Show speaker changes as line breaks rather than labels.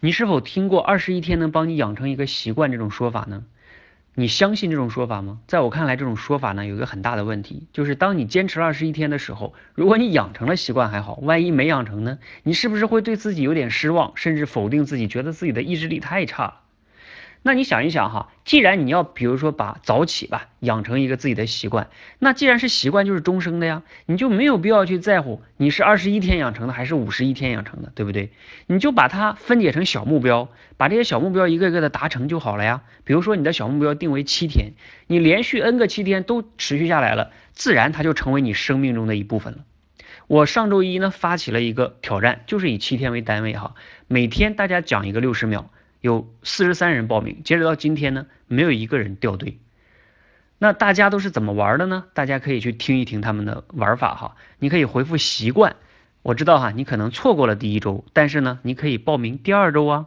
你是否听过二十一天能帮你养成一个习惯这种说法呢？你相信这种说法吗？在我看来，这种说法呢有一个很大的问题，就是当你坚持了二十一天的时候，如果你养成了习惯还好，万一没养成呢？你是不是会对自己有点失望，甚至否定自己，觉得自己的意志力太差了？那你想一想哈，既然你要比如说把早起吧养成一个自己的习惯，那既然是习惯就是终生的呀，你就没有必要去在乎你是二十一天养成的还是五十一天养成的，对不对？你就把它分解成小目标，把这些小目标一个一个的达成就好了呀。比如说你的小目标定为七天，你连续 n 个七天都持续下来了，自然它就成为你生命中的一部分了。我上周一呢发起了一个挑战，就是以七天为单位哈，每天大家讲一个六十秒。有四十三人报名，截止到今天呢，没有一个人掉队。那大家都是怎么玩的呢？大家可以去听一听他们的玩法哈。你可以回复习惯，我知道哈，你可能错过了第一周，但是呢，你可以报名第二周啊。